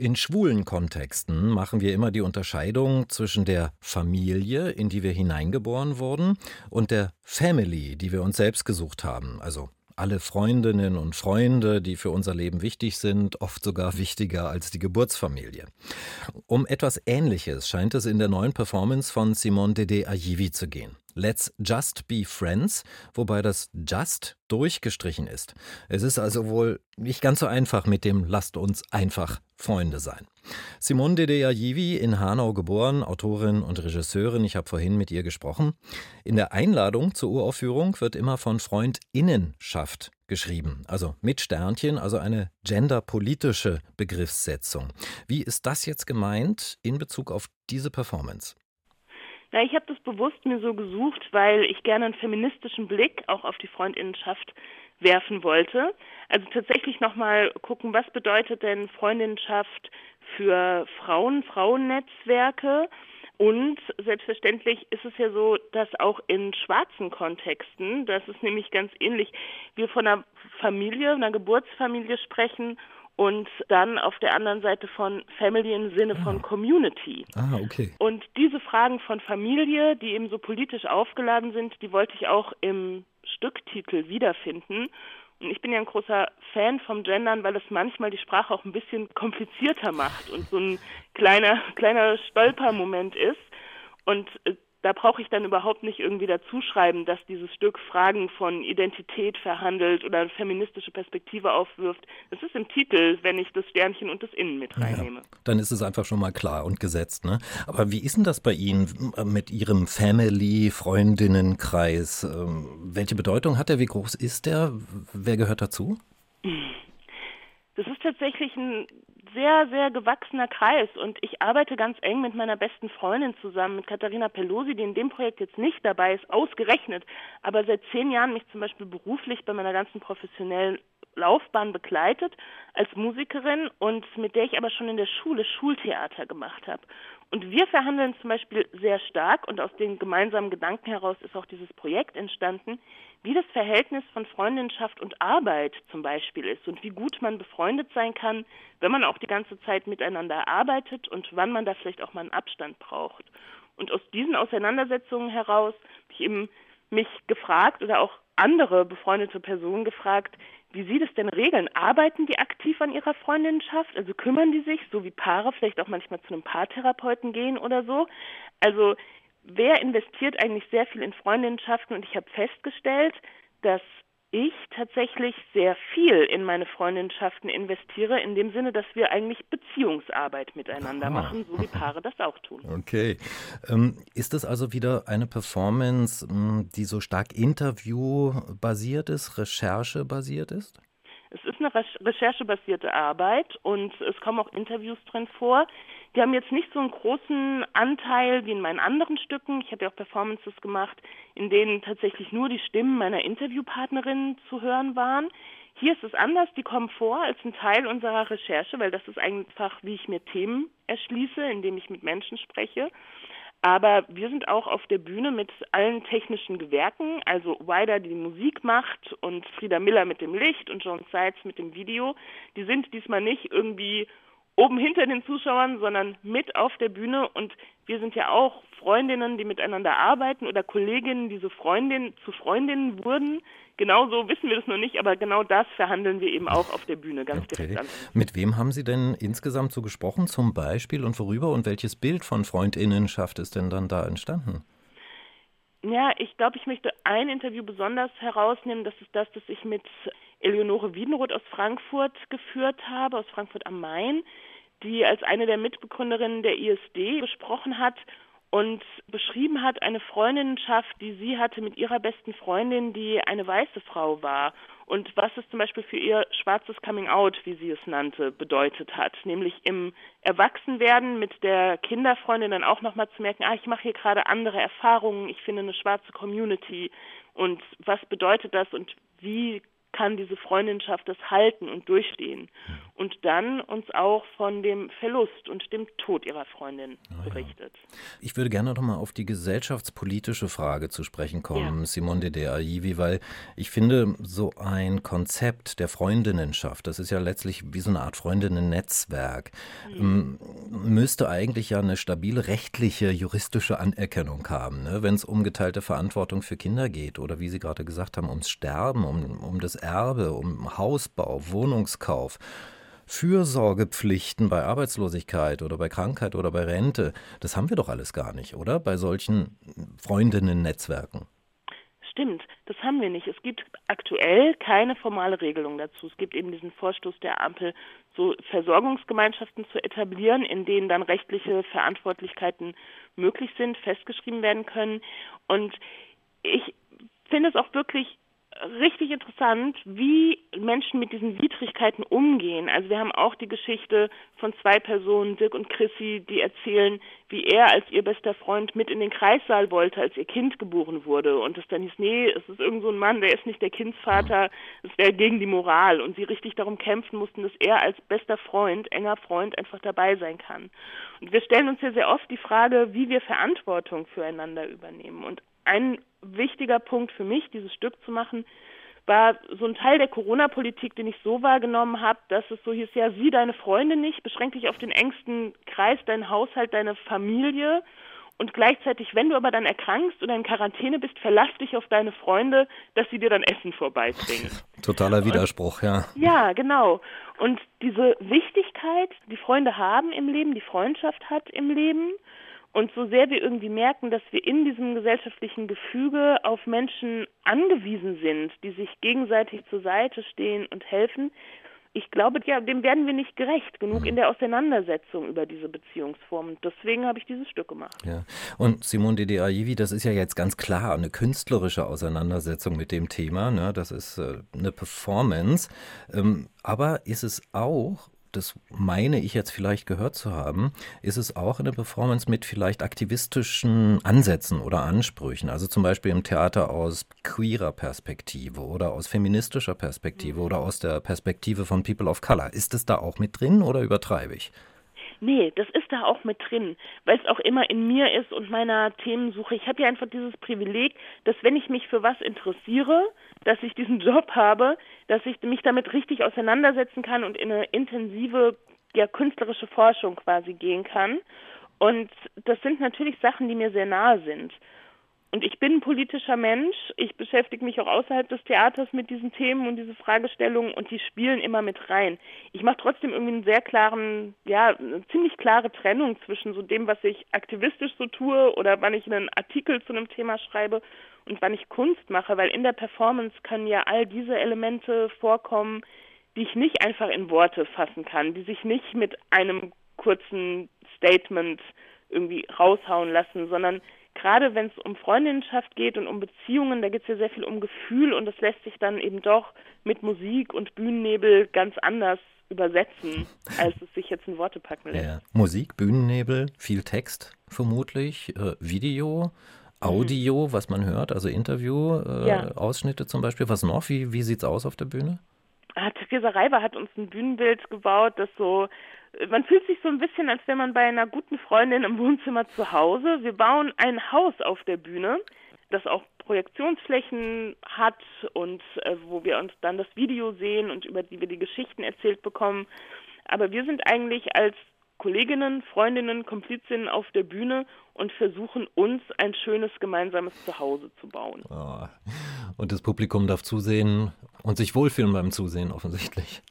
In schwulen Kontexten machen wir immer die Unterscheidung zwischen der Familie, in die wir hineingeboren wurden, und der Family, die wir uns selbst gesucht haben, also alle Freundinnen und Freunde, die für unser Leben wichtig sind, oft sogar wichtiger als die Geburtsfamilie. Um etwas Ähnliches scheint es in der neuen Performance von Simone Dede Ayivi zu gehen. Let's Just Be Friends, wobei das Just durchgestrichen ist. Es ist also wohl nicht ganz so einfach mit dem Lasst uns einfach Freunde sein. Simone Dedeajivi, in Hanau geboren, Autorin und Regisseurin, ich habe vorhin mit ihr gesprochen. In der Einladung zur Uraufführung wird immer von Freundinnenschaft geschrieben, also mit Sternchen, also eine genderpolitische Begriffssetzung. Wie ist das jetzt gemeint in Bezug auf diese Performance? Na, ich habe das bewusst mir so gesucht, weil ich gerne einen feministischen Blick auch auf die Freundinnenschaft werfen wollte. Also tatsächlich nochmal gucken, was bedeutet denn Freundinnenschaft für Frauen, Frauennetzwerke? Und selbstverständlich ist es ja so, dass auch in schwarzen Kontexten, das ist nämlich ganz ähnlich, wir von einer Familie, einer Geburtsfamilie sprechen und dann auf der anderen Seite von Family im Sinne ah. von Community. Ah, okay. Und diese Fragen von Familie, die eben so politisch aufgeladen sind, die wollte ich auch im Stücktitel wiederfinden. Und ich bin ja ein großer Fan vom Gendern, weil es manchmal die Sprache auch ein bisschen komplizierter macht und so ein kleiner, kleiner Stolpermoment ist. Und äh, da brauche ich dann überhaupt nicht irgendwie dazuschreiben, dass dieses Stück Fragen von Identität verhandelt oder eine feministische Perspektive aufwirft. Das ist im Titel, wenn ich das Sternchen und das Innen mit reinnehme. Ja, dann ist es einfach schon mal klar und gesetzt. Ne? Aber wie ist denn das bei Ihnen mit Ihrem Family-Freundinnenkreis? Ähm, welche Bedeutung hat er? Wie groß ist der? Wer gehört dazu? Das ist tatsächlich ein sehr, sehr gewachsener Kreis und ich arbeite ganz eng mit meiner besten Freundin zusammen, mit Katharina Pelosi, die in dem Projekt jetzt nicht dabei ist, ausgerechnet, aber seit zehn Jahren mich zum Beispiel beruflich bei meiner ganzen professionellen Laufbahn begleitet als Musikerin und mit der ich aber schon in der Schule Schultheater gemacht habe. Und wir verhandeln zum Beispiel sehr stark und aus den gemeinsamen Gedanken heraus ist auch dieses Projekt entstanden, wie das Verhältnis von Freundinschaft und Arbeit zum Beispiel ist und wie gut man befreundet sein kann, wenn man auch die ganze Zeit miteinander arbeitet und wann man da vielleicht auch mal einen Abstand braucht. Und aus diesen Auseinandersetzungen heraus habe ich eben mich gefragt oder auch andere befreundete Personen gefragt, wie Sie das denn regeln? Arbeiten die aktiv an ihrer Freundinnenschaft? Also kümmern die sich, so wie Paare vielleicht auch manchmal zu einem Paartherapeuten gehen oder so? Also wer investiert eigentlich sehr viel in Freundinnenschaften? Und ich habe festgestellt, dass ich tatsächlich sehr viel in meine Freundschaften investiere, in dem Sinne, dass wir eigentlich Beziehungsarbeit miteinander Aha. machen, so wie Paare das auch tun. Okay. Ähm, ist das also wieder eine Performance, die so stark interviewbasiert ist, recherchebasiert ist? Es ist eine recherchebasierte Arbeit und es kommen auch Interviews drin vor. Die haben jetzt nicht so einen großen Anteil wie in meinen anderen Stücken. Ich habe ja auch Performances gemacht, in denen tatsächlich nur die Stimmen meiner Interviewpartnerinnen zu hören waren. Hier ist es anders, die kommen vor als ein Teil unserer Recherche, weil das ist einfach, wie ich mir Themen erschließe, indem ich mit Menschen spreche. Aber wir sind auch auf der Bühne mit allen technischen Gewerken, also Wider, die, die Musik macht und Frieda Miller mit dem Licht und John Seitz mit dem Video. Die sind diesmal nicht irgendwie oben hinter den Zuschauern, sondern mit auf der Bühne und wir sind ja auch Freundinnen, die miteinander arbeiten oder Kolleginnen, die so Freundin zu Freundinnen wurden. Genauso wissen wir das noch nicht, aber genau das verhandeln wir eben auch auf der Bühne ganz okay. direkt an. Mit wem haben Sie denn insgesamt so gesprochen, zum Beispiel und worüber und welches Bild von Freundinnenschaft ist denn dann da entstanden? Ja, ich glaube, ich möchte ein Interview besonders herausnehmen. Das ist das, das ich mit Eleonore Wiedenroth aus Frankfurt geführt habe, aus Frankfurt am Main, die als eine der Mitbegründerinnen der ISD gesprochen hat und beschrieben hat eine Freundinnenschaft, die sie hatte mit ihrer besten Freundin, die eine weiße Frau war. Und was es zum Beispiel für ihr schwarzes Coming Out, wie sie es nannte, bedeutet hat, nämlich im Erwachsenwerden mit der Kinderfreundin dann auch nochmal zu merken, ah, ich mache hier gerade andere Erfahrungen, ich finde eine schwarze Community. Und was bedeutet das und wie kann diese Freundinschaft das halten und durchstehen? Und dann uns auch von dem Verlust und dem Tod ihrer Freundin oh, berichtet. Ja. Ich würde gerne noch mal auf die gesellschaftspolitische Frage zu sprechen kommen, ja. Simone de Aivi, weil ich finde, so ein Konzept der Freundinnenschaft, das ist ja letztlich wie so eine Art Freundinnen-Netzwerk, mhm. müsste eigentlich ja eine stabile rechtliche, juristische Anerkennung haben, ne? wenn es um geteilte Verantwortung für Kinder geht oder wie Sie gerade gesagt haben, ums Sterben, um, um das Erbe, um Hausbau, Wohnungskauf. Fürsorgepflichten bei Arbeitslosigkeit oder bei Krankheit oder bei Rente, das haben wir doch alles gar nicht, oder? Bei solchen Freundinnen-Netzwerken. Stimmt, das haben wir nicht. Es gibt aktuell keine formale Regelung dazu. Es gibt eben diesen Vorstoß der Ampel, so Versorgungsgemeinschaften zu etablieren, in denen dann rechtliche Verantwortlichkeiten möglich sind, festgeschrieben werden können. Und ich finde es auch wirklich richtig interessant, wie Menschen mit diesen Widrigkeiten umgehen. Also wir haben auch die Geschichte von zwei Personen, Dirk und Chrissy, die erzählen, wie er als ihr bester Freund mit in den Kreissaal wollte, als ihr Kind geboren wurde. Und es dann hieß, nee, es ist irgend so ein Mann, der ist nicht der Kindsvater, es wäre gegen die Moral. Und sie richtig darum kämpfen mussten, dass er als bester Freund, enger Freund einfach dabei sein kann. Und wir stellen uns ja sehr oft die Frage, wie wir Verantwortung füreinander übernehmen. Und ein wichtiger Punkt für mich, dieses Stück zu machen, war so ein Teil der Corona-Politik, den ich so wahrgenommen habe, dass es so hieß, ja, sieh deine Freunde nicht, beschränk dich auf den engsten Kreis, deinen Haushalt, deine Familie und gleichzeitig, wenn du aber dann erkrankst oder in Quarantäne bist, verlass dich auf deine Freunde, dass sie dir dann Essen vorbeibringen. Totaler Widerspruch, und, ja. Ja, genau. Und diese Wichtigkeit, die Freunde haben im Leben, die Freundschaft hat im Leben und so sehr wir irgendwie merken, dass wir in diesem gesellschaftlichen Gefüge auf Menschen angewiesen sind, die sich gegenseitig zur Seite stehen und helfen, ich glaube, ja, dem werden wir nicht gerecht genug in der Auseinandersetzung über diese Beziehungsformen. Deswegen habe ich dieses Stück gemacht. Ja. Und Simone Dede Aivi, das ist ja jetzt ganz klar eine künstlerische Auseinandersetzung mit dem Thema. Ne? Das ist äh, eine Performance. Ähm, aber ist es auch das meine ich jetzt vielleicht gehört zu haben, ist es auch eine Performance mit vielleicht aktivistischen Ansätzen oder Ansprüchen. Also zum Beispiel im Theater aus queerer Perspektive oder aus feministischer Perspektive oder aus der Perspektive von People of Color. Ist es da auch mit drin oder übertreibe ich? Nee, das ist da auch mit drin, weil es auch immer in mir ist und meiner Themensuche. Ich habe ja einfach dieses Privileg, dass wenn ich mich für was interessiere, dass ich diesen Job habe, dass ich mich damit richtig auseinandersetzen kann und in eine intensive ja, künstlerische Forschung quasi gehen kann. Und das sind natürlich Sachen, die mir sehr nahe sind. Und ich bin ein politischer Mensch. Ich beschäftige mich auch außerhalb des Theaters mit diesen Themen und diese Fragestellungen und die spielen immer mit rein. Ich mache trotzdem irgendwie einen sehr klaren, ja, eine ziemlich klare Trennung zwischen so dem, was ich aktivistisch so tue oder wann ich einen Artikel zu einem Thema schreibe und wann ich Kunst mache, weil in der Performance können ja all diese Elemente vorkommen, die ich nicht einfach in Worte fassen kann, die sich nicht mit einem kurzen Statement irgendwie raushauen lassen, sondern gerade wenn es um Freundinnenschaft geht und um Beziehungen, da geht es ja sehr viel um Gefühl und das lässt sich dann eben doch mit Musik und Bühnennebel ganz anders übersetzen, als es sich jetzt in Worte packen lässt. Ja. Musik, Bühnennebel, viel Text vermutlich, äh, Video, Audio, mhm. was man hört, also Interview, äh, ja. Ausschnitte zum Beispiel. Was noch? Wie, wie sieht es aus auf der Bühne? Ah, Theresa Reiber hat uns ein Bühnenbild gebaut, das so man fühlt sich so ein bisschen, als wäre man bei einer guten Freundin im Wohnzimmer zu Hause. Wir bauen ein Haus auf der Bühne, das auch Projektionsflächen hat und äh, wo wir uns dann das Video sehen und über die wir die Geschichten erzählt bekommen. Aber wir sind eigentlich als Kolleginnen, Freundinnen, Komplizinnen auf der Bühne und versuchen uns ein schönes gemeinsames Zuhause zu bauen. Oh. Und das Publikum darf zusehen und sich wohlfühlen beim Zusehen offensichtlich.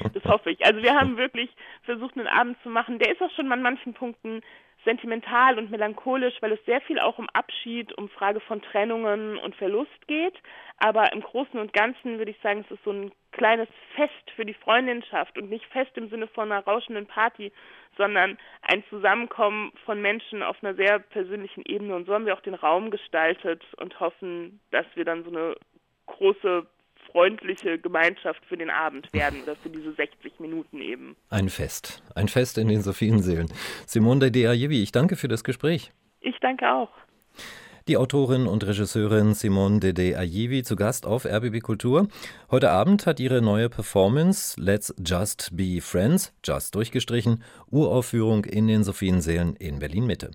Das hoffe ich. Also wir haben wirklich versucht, einen Abend zu machen. Der ist auch schon an manchen Punkten sentimental und melancholisch, weil es sehr viel auch um Abschied, um Frage von Trennungen und Verlust geht. Aber im Großen und Ganzen würde ich sagen, es ist so ein kleines Fest für die Freundinschaft und nicht Fest im Sinne von einer rauschenden Party, sondern ein Zusammenkommen von Menschen auf einer sehr persönlichen Ebene. Und so haben wir auch den Raum gestaltet und hoffen, dass wir dann so eine große freundliche Gemeinschaft für den Abend werden oder für diese 60 Minuten eben. Ein Fest. Ein Fest in den so vielen Seelen. Simone de Deajevi, ich danke für das Gespräch. Ich danke auch. Die Autorin und Regisseurin Simone Dede Ayivi zu Gast auf RBB Kultur. Heute Abend hat ihre neue Performance Let's Just Be Friends, just durchgestrichen, Uraufführung in den Sophiensälen in Berlin Mitte.